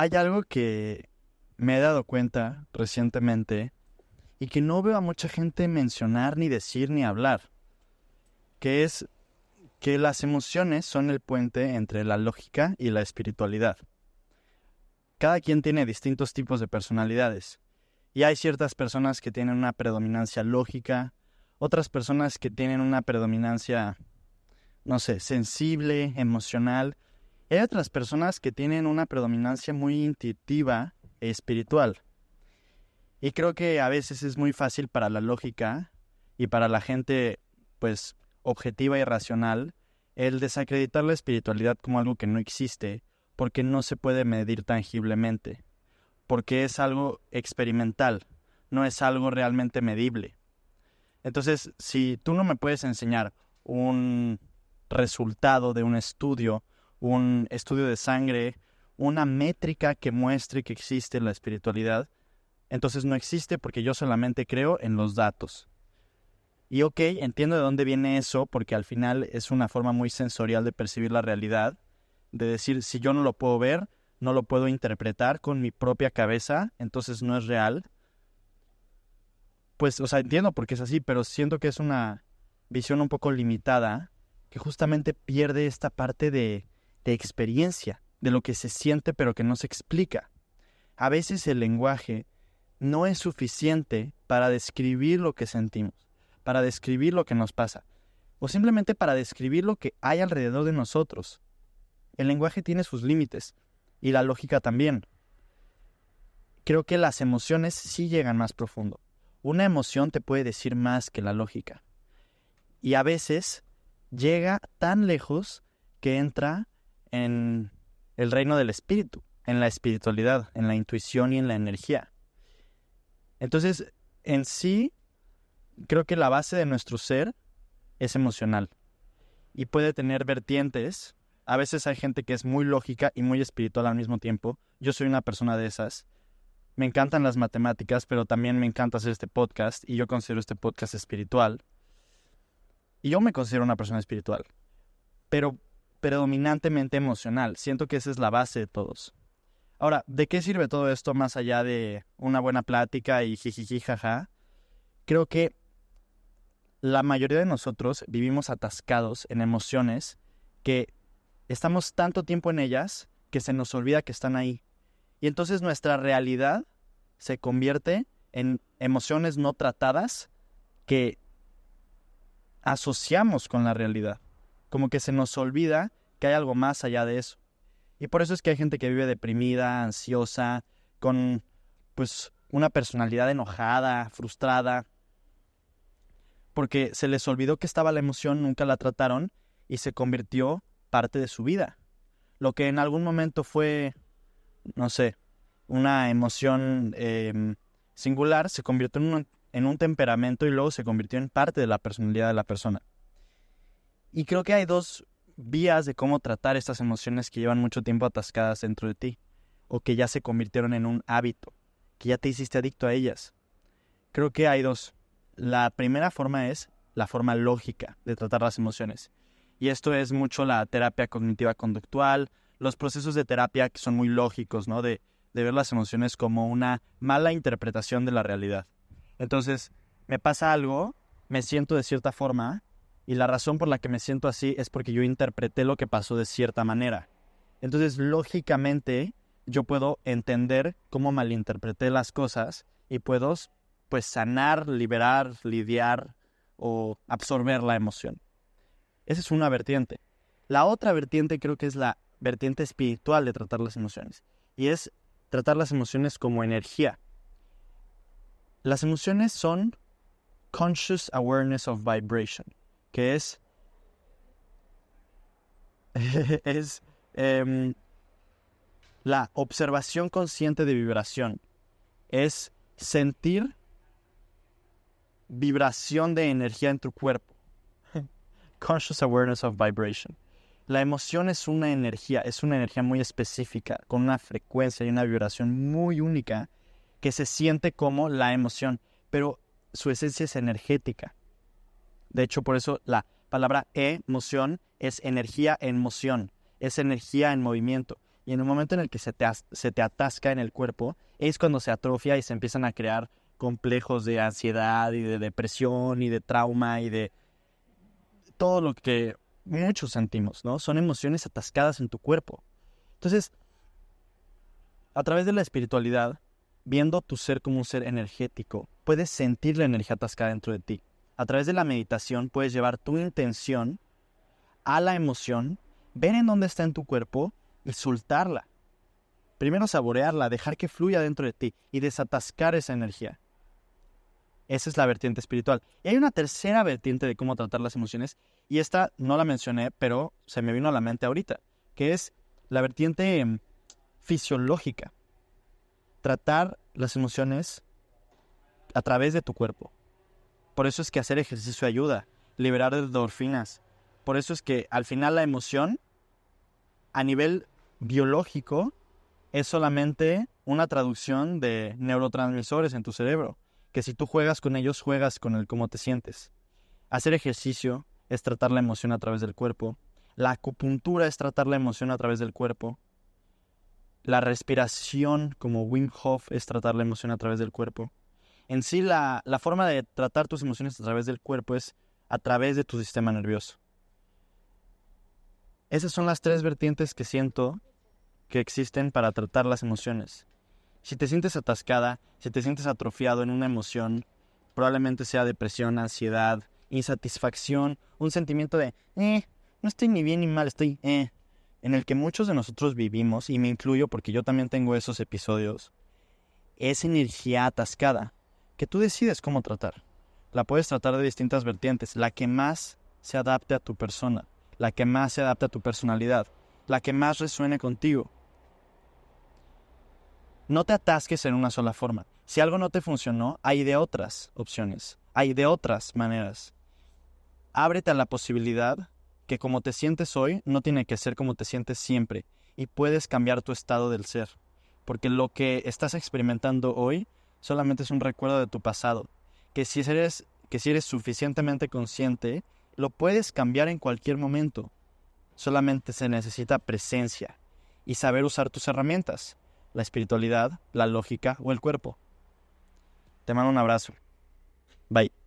hay algo que me he dado cuenta recientemente y que no veo a mucha gente mencionar, ni decir, ni hablar, que es que las emociones son el puente entre la lógica y la espiritualidad. Cada quien tiene distintos tipos de personalidades, y hay ciertas personas que tienen una predominancia lógica, otras personas que tienen una predominancia, no sé, sensible, emocional, hay otras personas que tienen una predominancia muy intuitiva e espiritual. Y creo que a veces es muy fácil para la lógica y para la gente, pues, objetiva y racional, el desacreditar la espiritualidad como algo que no existe, porque no se puede medir tangiblemente, porque es algo experimental, no es algo realmente medible. Entonces, si tú no me puedes enseñar un resultado de un estudio, un estudio de sangre, una métrica que muestre que existe la espiritualidad, entonces no existe porque yo solamente creo en los datos. Y ok, entiendo de dónde viene eso, porque al final es una forma muy sensorial de percibir la realidad, de decir, si yo no lo puedo ver, no lo puedo interpretar con mi propia cabeza, entonces no es real. Pues, o sea, entiendo por qué es así, pero siento que es una visión un poco limitada, que justamente pierde esta parte de, de experiencia, de lo que se siente pero que no se explica. A veces el lenguaje no es suficiente para describir lo que sentimos, para describir lo que nos pasa, o simplemente para describir lo que hay alrededor de nosotros. El lenguaje tiene sus límites, y la lógica también. Creo que las emociones sí llegan más profundo. Una emoción te puede decir más que la lógica. Y a veces llega tan lejos que entra en el reino del espíritu, en la espiritualidad, en la intuición y en la energía. Entonces, en sí, creo que la base de nuestro ser es emocional y puede tener vertientes. A veces hay gente que es muy lógica y muy espiritual al mismo tiempo. Yo soy una persona de esas. Me encantan las matemáticas, pero también me encanta hacer este podcast y yo considero este podcast espiritual. Y yo me considero una persona espiritual, pero predominantemente emocional. Siento que esa es la base de todos. Ahora, ¿de qué sirve todo esto más allá de una buena plática y jijiji jaja? Creo que la mayoría de nosotros vivimos atascados en emociones que estamos tanto tiempo en ellas que se nos olvida que están ahí. Y entonces nuestra realidad se convierte en emociones no tratadas que asociamos con la realidad. Como que se nos olvida que hay algo más allá de eso. Y por eso es que hay gente que vive deprimida, ansiosa, con pues una personalidad enojada, frustrada, porque se les olvidó que estaba la emoción, nunca la trataron y se convirtió parte de su vida. Lo que en algún momento fue, no sé, una emoción em, singular, se convirtió en un, en un temperamento y luego se convirtió en parte de la personalidad de la persona. Y creo que hay dos vías de cómo tratar estas emociones que llevan mucho tiempo atascadas dentro de ti o que ya se convirtieron en un hábito, que ya te hiciste adicto a ellas. Creo que hay dos. La primera forma es la forma lógica de tratar las emociones. Y esto es mucho la terapia cognitiva conductual, los procesos de terapia que son muy lógicos, ¿no? De, de ver las emociones como una mala interpretación de la realidad. Entonces, me pasa algo, me siento de cierta forma, y la razón por la que me siento así es porque yo interpreté lo que pasó de cierta manera. Entonces, lógicamente, yo puedo entender cómo malinterpreté las cosas y puedo, pues, sanar, liberar, lidiar o absorber la emoción. Esa es una vertiente. La otra vertiente creo que es la vertiente espiritual de tratar las emociones. Y es tratar las emociones como energía. Las emociones son conscious awareness of vibration que es, es em, la observación consciente de vibración. Es sentir vibración de energía en tu cuerpo. Conscious awareness of vibration. La emoción es una energía, es una energía muy específica, con una frecuencia y una vibración muy única que se siente como la emoción, pero su esencia es energética. De hecho, por eso la palabra emoción es energía en moción, es energía en movimiento. Y en un momento en el que se te, se te atasca en el cuerpo, es cuando se atrofia y se empiezan a crear complejos de ansiedad y de depresión y de trauma y de todo lo que muchos sentimos, ¿no? Son emociones atascadas en tu cuerpo. Entonces, a través de la espiritualidad, viendo tu ser como un ser energético, puedes sentir la energía atascada dentro de ti. A través de la meditación puedes llevar tu intención a la emoción, ver en dónde está en tu cuerpo y soltarla. Primero saborearla, dejar que fluya dentro de ti y desatascar esa energía. Esa es la vertiente espiritual. Y hay una tercera vertiente de cómo tratar las emociones, y esta no la mencioné, pero se me vino a la mente ahorita, que es la vertiente em, fisiológica. Tratar las emociones a través de tu cuerpo. Por eso es que hacer ejercicio ayuda, liberar endorfinas. Por eso es que al final la emoción, a nivel biológico, es solamente una traducción de neurotransmisores en tu cerebro, que si tú juegas con ellos, juegas con el cómo te sientes. Hacer ejercicio es tratar la emoción a través del cuerpo. La acupuntura es tratar la emoción a través del cuerpo. La respiración, como Wim Hof, es tratar la emoción a través del cuerpo. En sí, la, la forma de tratar tus emociones a través del cuerpo es a través de tu sistema nervioso. Esas son las tres vertientes que siento que existen para tratar las emociones. Si te sientes atascada, si te sientes atrofiado en una emoción, probablemente sea depresión, ansiedad, insatisfacción, un sentimiento de, eh, no estoy ni bien ni mal, estoy, eh, en el que muchos de nosotros vivimos, y me incluyo porque yo también tengo esos episodios, es energía atascada, que tú decides cómo tratar. La puedes tratar de distintas vertientes, la que más se adapte a tu persona, la que más se adapte a tu personalidad, la que más resuene contigo. No te atasques en una sola forma. Si algo no te funcionó, hay de otras opciones, hay de otras maneras. Ábrete a la posibilidad que como te sientes hoy no tiene que ser como te sientes siempre y puedes cambiar tu estado del ser, porque lo que estás experimentando hoy solamente es un recuerdo de tu pasado, que si eres que si eres suficientemente consciente, lo puedes cambiar en cualquier momento. Solamente se necesita presencia y saber usar tus herramientas, la espiritualidad, la lógica o el cuerpo. Te mando un abrazo. Bye.